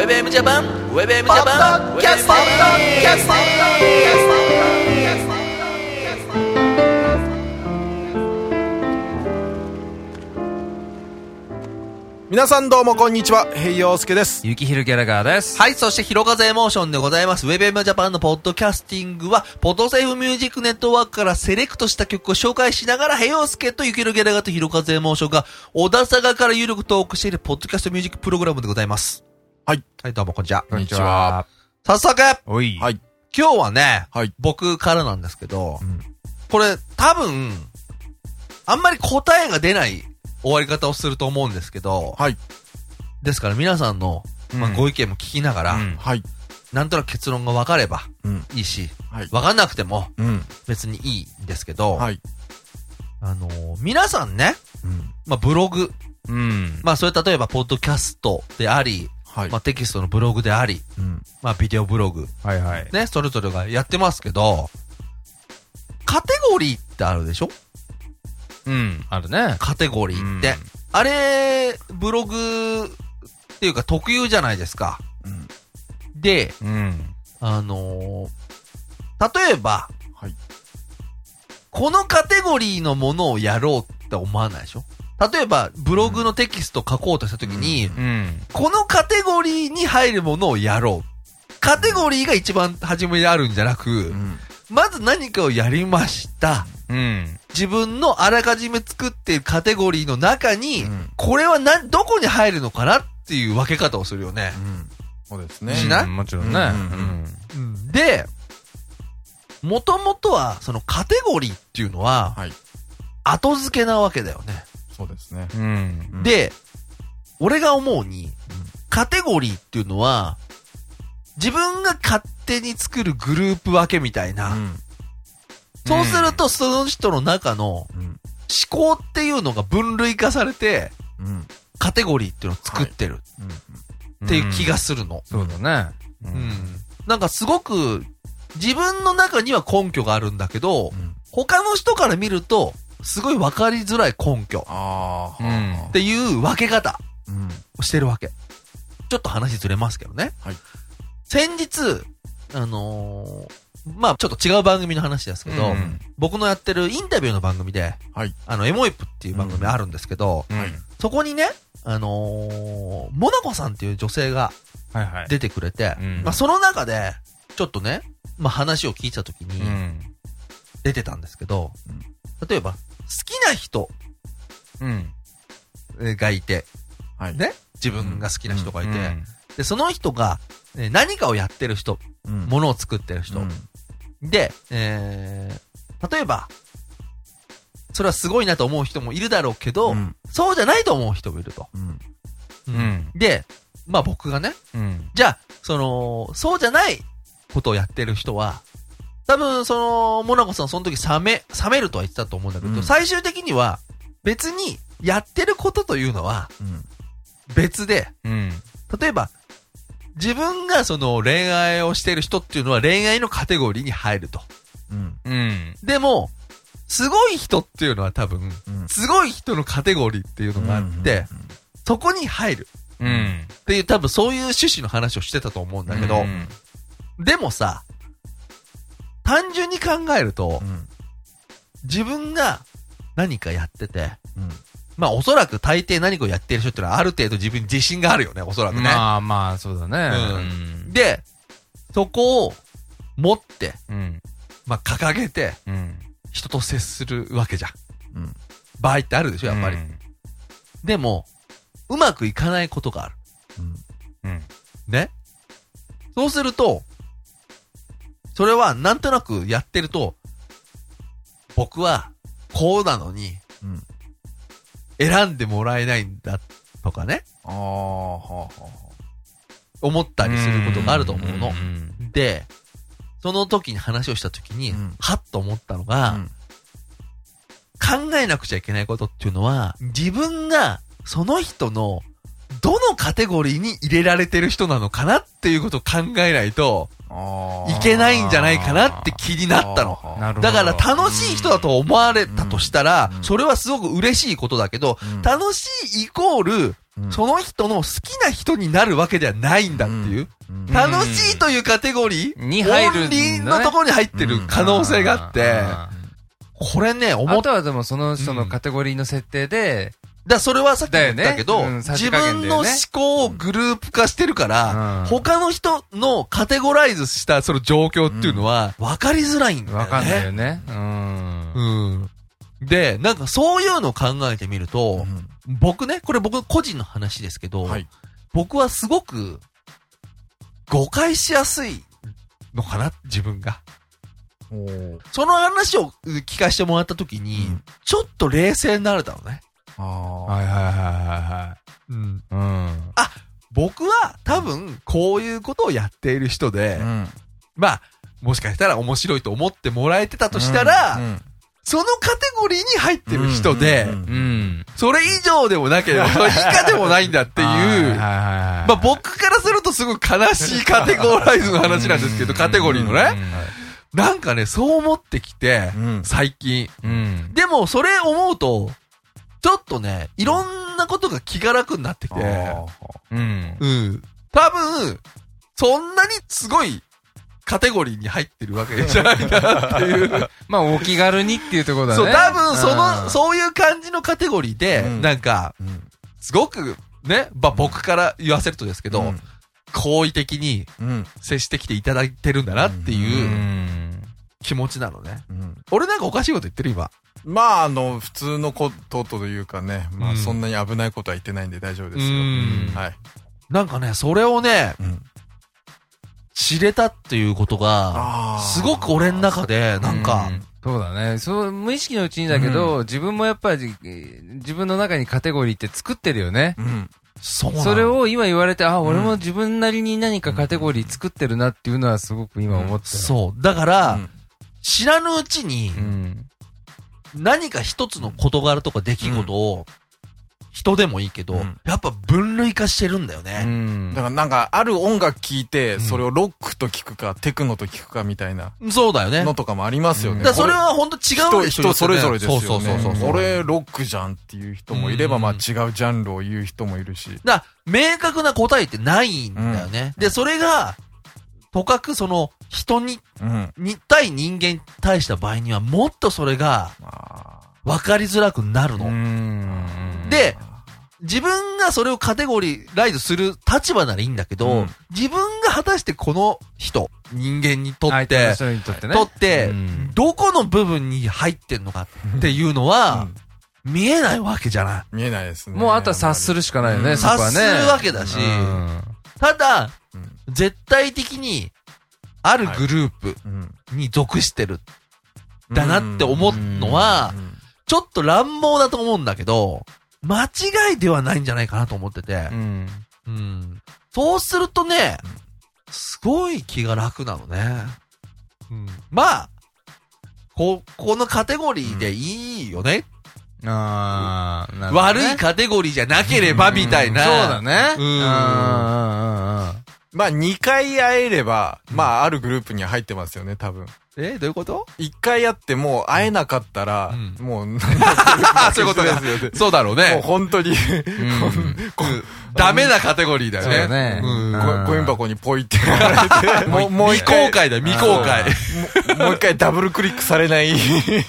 ウェブエムジャパンウェブエムジャパンキャストキャスト皆さんどうもこんにちは、平洋介です。ゆきひるギャラガーです。はい、そして、ひろかぜエモーションでございます。ウェブエムジャパンのポッドキャスティングは、 Podsafe Music Network からセレクトした曲を紹介しながら、ヘヨスケとゆきひるギャラガーとひろかぜエモーションが、小田坂から有力トークしているポッドキャストミュージックプログラムでございます。はい。はい、どうもこんにちは。こんにちは。早速、おい。はい。今日はね、はい。僕からなんですけど、うんこれ、多分、あんまり答えが出ない終わり方をすると思うんですけど、はい。ですから皆さんの、まあ、うんご意見も聞きながら、うんはい。なんとなく結論が分かればうん。いいし、はい。分かんなくてもうん。別にいいんですけど、はい。あのー皆さんね、うん。まあ、ブログ、うん。まあ、それ例えば、ポッドキャストであり、はい。まあ、テキストのブログであり、うん。まあ、ビデオブログ、はいはい。ね、それぞれがやってますけど、カテゴリーってあるでしょ？うん。あるね。カテゴリーって。あれ、ブログっていうか特有じゃないですか。うん。で、うん。あのー例えば、はい。このカテゴリーのものをやろうって思わないでしょ？例えば、ブログのテキスト書こうとしたときに、うん。このカテゴリーに入るものをやろう。カテゴリーが一番初めにあるんじゃなく、うん。まず何かをやりました。うん。自分のあらかじめ作っているカテゴリーの中に、うんこれはな、どこに入るのかなっていう分け方をするよね。うん。そうですね。しない？うんもちろんね。うんで、もともとは、そのカテゴリーっていうのは、はい。後付けなわけだよね。そうですね。うん。で、俺が思うに、カテゴリーっていうのは、自分が勝手に作るグループ分けみたいな。うん。そうすると、その人の中のうん。思考っていうのが分類化されて、うん。カテゴリーっていうのを作ってるうん。っていう気がするの。そうだね。ううん。なんかすごく、自分の中には根拠があるんだけど、うん。他の人から見ると、すごい分かりづらい根拠ああ。うんっていう分け方うん。をしてるわけ。ちょっと話ずれますけどね。はい。先日、あのーまあちょっと違う番組の話ですけど、うん僕のやってるインタビューの番組で、はい。あの、エモイプっていう番組あるんですけど、うん。はいそこにね、あのーモナコさんっていう女性がはいはい。出てくれて、うんまあその中で、ちょっとね、まあ話を聞いたときにうん。出てたんですけど、例えば、好きな人。うん。がいて、はい。ね、自分が好きな人がいて、うん。で、その人が、えー何かをやってる人、うん。ものを作ってる人、うん。で、えー、例えば、それはすごいなと思う人もいるだろうけど、うん。そうじゃないと思う人もいると。で、まあ僕がね、うん。じゃあ、その、そうじゃないことをやってる人は、多分、その、モナコさんその時冷め、冷めるとは言ってたと思うんだけど、うん最終的には、別に、やってることというのは、うん。別で、うん。例えば、自分がその恋愛をしてる人っていうのは恋愛のカテゴリーに入ると。うん。うん。でも、すごい人っていうのは多分、うん。すごい人のカテゴリーっていうのがあって、そこに入るうん。っていう多分そういう趣旨の話をしてたと思うんだけど、うんでもさ、単純に考えるとう、ん。自分が何かやってて、うん。まあおそらく大抵何かをやってる人ってのはある程度自分に自信があるよね、おそらくね。まあまあ、そうだね。うんで、そこを持って、うん。まあ掲げて、うん。人と接するわけじゃん。うん。場合ってあるでしょ、やっぱり。うんでも、うまくいかないことがある。ねそうすると、それはなんとなくやってると、僕はこうなのにうん。選んでもらえないんだとかね、ああ、はあ、は思ったりすることがあると思うので、その時に話をした時に、うんはっと思ったのあ。が、うん。考えなくちゃいけないことっていうのは、自分がその人のどのカテゴリーに入れられてる人なのかなっていうことを考えないと。いけないんじゃないかなって気になったの。だから楽しい人だと思われたとしたらう、ん。それはすごく嬉しいことだけどうん、楽しいイコール、うん。その人の好きな人になるわけではないんだっていう、うん。楽しいというカテゴリーに入るオンリーのところに入ってる可能性があって、これね、思っあとはでもその人のカテゴリーの設定で、だそれはさっきも言ったけど、ねうん自分の思考をグループ化してるから、うん他の人のカテゴライズしたその状況っていうのは分かりづらいんだよね。わかんないよね。うん。うん。で、なんかそういうのを考えてみると、うん僕ね、これ僕個人の話ですけど、はい。僕はすごく誤解しやすいのかな、自分が。その話を聞かせてもらった時に、うんちょっと冷静になれたのね。あはいはいはいはうん。いはい。うん。僕は多分こういうことをやっている人で、ーうんまあ、もしかしたら面白いと思ってもらえてたとしたら、うんそのカテゴリーに入ってる人で、うんうんうん。それ以上でもなければ、それ以下でもないんだっていう。まあ僕からするとすごい悲しいカテゴライズの話なんですけど、カテゴリーのね。なんかね、そう思ってきて、うん最近。うん。うん。でも、それ思うと、ちょっとね、いろんなことが気が楽になってきて、あうん。うん。多分、そんなにすごいカテゴリーに入ってるわけじゃないなっていう。まあ、お気軽にっていうところだね。そう、多分その、うそういう感じのカテゴリーで、うんなんか、ーうんすごく、ね、まあ、僕から言わせるとですけど、うん好意的にうん接してきていただいてるんだなってん。いううん気持ちなのね。うん俺なんかおかしいこと言ってる今。まあ、あの、普通のことというかね、まあ、うんそんなに危ないことは言ってないんで大丈夫ですよ。うんはい。なんかね、それをね、うん知れたっていうことが、すごく俺の中で、なんかう、そうだね。そう、無意識のうちにだけど、自分もやっぱり、えー自分の中にカテゴリーって作ってるよね。うん。そうそれ、を今言われて、あ、俺も自分なりに何かカテゴリー作ってるなっていうのはすごく今思ったよ。そう。だから、うん知らぬうちにう、ん。何か一つの事柄とか出来事を、人でもいいけど、うんやっぱ分類化してるんだようね。んだからなんか、ある音楽聴いて、うんそれをロックと聞くか、テクノと聞くかみたいなそうだよね。のとかもありますよね。だそれは本当違う人人それぞれですよね。そうそうそうそう。俺、ロックじゃんっていう人もいれば、うんまあ違うジャンルを言う人もいるし。だ明確な答えってないんだよね。で、それが、とかくその、人に、うん。に、対人間に対した場合には、もっとそれが、あ分かりづらくなるうの。ん。で、自分がそれをカテゴリーライズする立場ならいいんだけど、うん自分が果たしてこの人、人間にとって、人にとってね。とってうん、どこの部分に入ってんのかっていうのは、見えないわけじゃない。見えないですね。もうあとは察するしかないよね。察するわけだしうんただ、うん絶対的に、あるグループうん。に属してる、だなって思うのは、ちょっと乱暴だと思うんだけど、間違いではないんじゃないかなと思っててう、ん。うん。そうするとね、すごい気が楽なのね。うん。まあ、こ、このカテゴリーでいいよね。ああ、なるほどね悪いカテゴリーじゃなければみたいな。そうだね。うんうんうんうんうんまあ2回会えれば、まああるグループには入ってますよね、多分。えどういうこと？1回会ってもう会えなかったら、うんもう、そういうことだですよね。そうだろうもうね。本当に、ダメなカテゴリーだよね。そうだねうんうんゴゴミ箱にポイってやられて、もう、もう未一回公開だよ、未公開。もう一回ダブルクリックされない。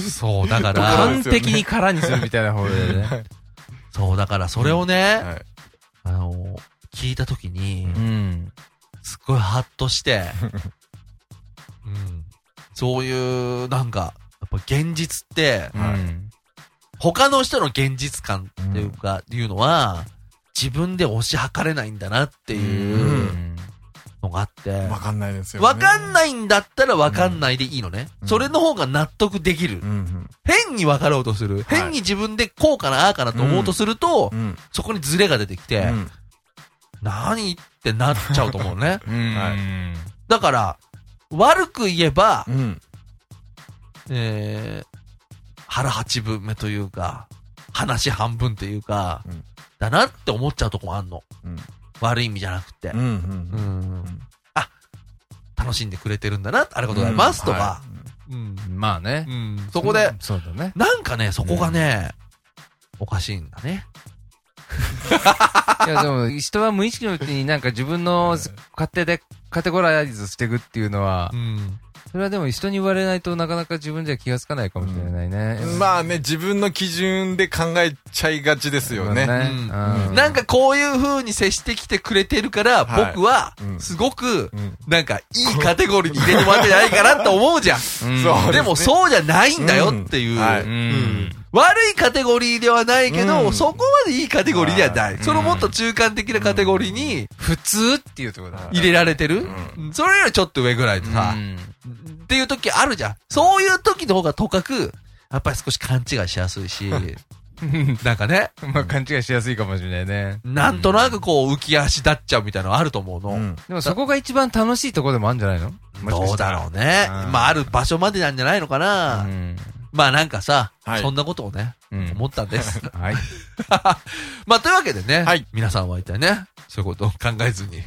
そう、だから、完璧に空にするみたいな方でね。そう、だからそれをね、はいあの、聞いたときに、うん。すっごいハッとして、うん、そういう、なんか、やっぱ現実って、うん。他の人の現実感っていうか、いうのは、自分で推し量れないんだなっていうのがあって、わかんないですよ、ね。わかんないんだったらわかんないでいいのね。うんそれの方が納得できる。うん変に分かろうとする。変に自分でこうかな、ああかなと思うとすると、うん。うん。そこにズレが出てきて、うん何ってなっちゃうと思うね。うん。はだから、悪く言えば、うん。えー、腹八分目というか、話半分というか、うんだなって思っちゃうとこもあんの。うん。悪い意味じゃなくて。うん。う。うんん。あ、楽しんでくれてるんだな、ありがとうございます、とか。はうん。まあねう。ん。そこで、そうだね。なんかね、そこがね、おかしいんだね。いや、でも、人は無意識のうちになんか自分の勝手でカテゴライズしていくっていうのはう、ん。それはでも人に言われないとなかなか自分じゃ気がつかないかもしれないね。まあね、自分の基準で考えちゃいがちですよね。なんかこういう風に接してきてくれてるから、はい。僕はう、ん。すごくうん、なんか、いいカテゴリーに入れてもらってないかなって思うじゃん。でもそうじゃないんだよっていう。悪いカテゴリーではないけど、うんそこまでいいカテゴリーではない。うんそのもっと中間的なカテゴリーに普通っていうところだから。入れられてる、それよりちょっと上ぐらいでさ、うんっていう時あるじゃん。そういう時の方がとかく、やっぱり少し勘違いしやすいし、なんかね、まあ勘違いしやすいかもしれないね。なんとなくこう浮き足立っちゃうみたいなのあると思うの。うんでもそこが一番楽しいところでもあるんじゃないの？どうだろうね。うんまあある場所までなんじゃないのかな。うん。まあなんかさ、はいそんなことをね、うん思ったんです。はい。まあというわけでね、はい皆さんは一体ね、そういうことを考えずに、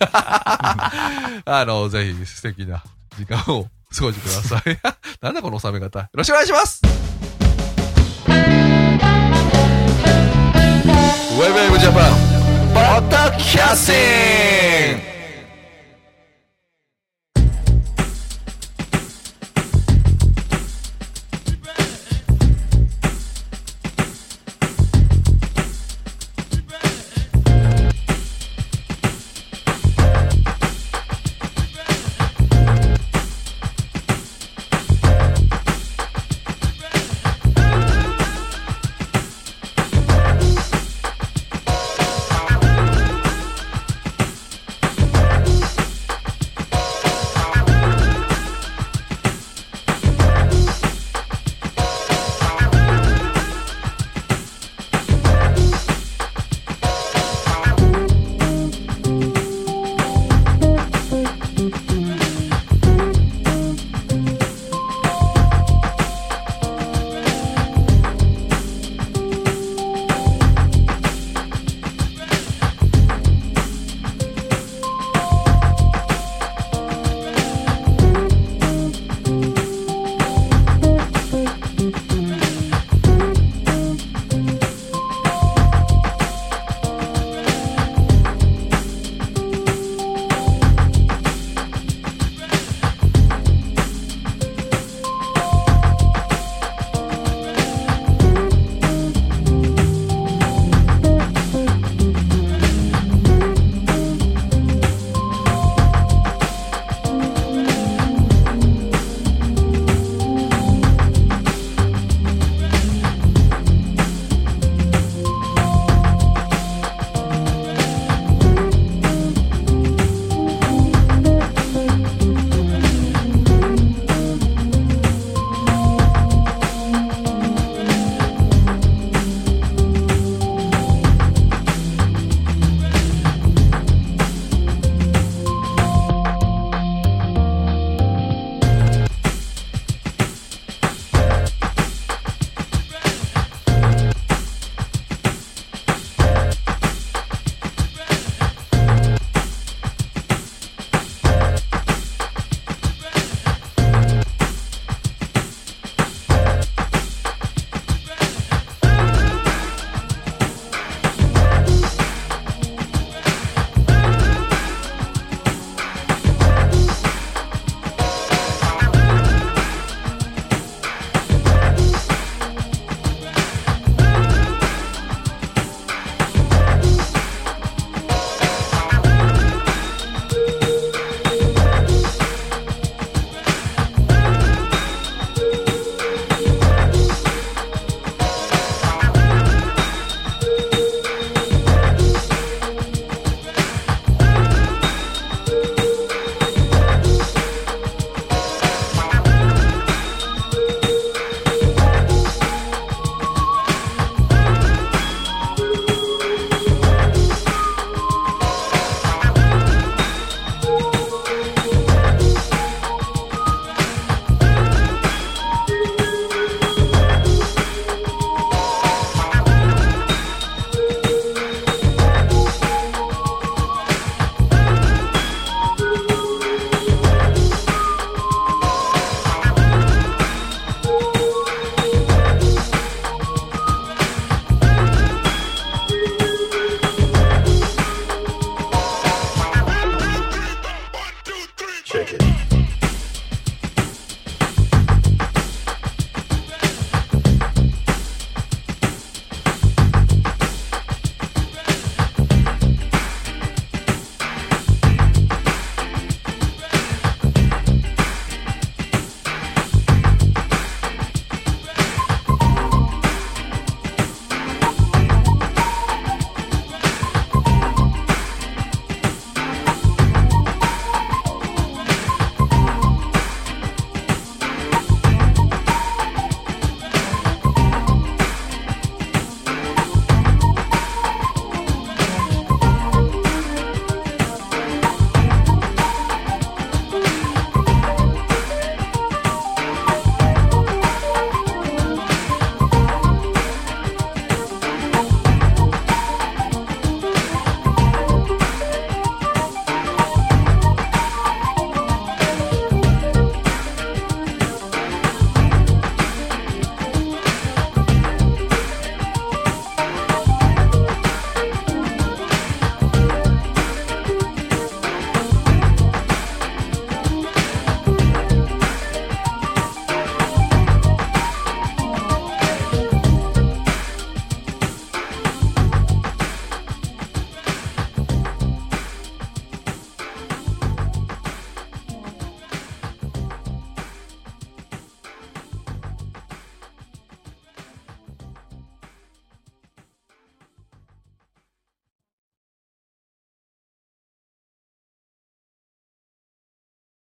あの、ぜひ素敵な時間を過ごしてください。なんだこの収め方。よろしくお願いしますウェブウェブジャパン、ポッドキャスティング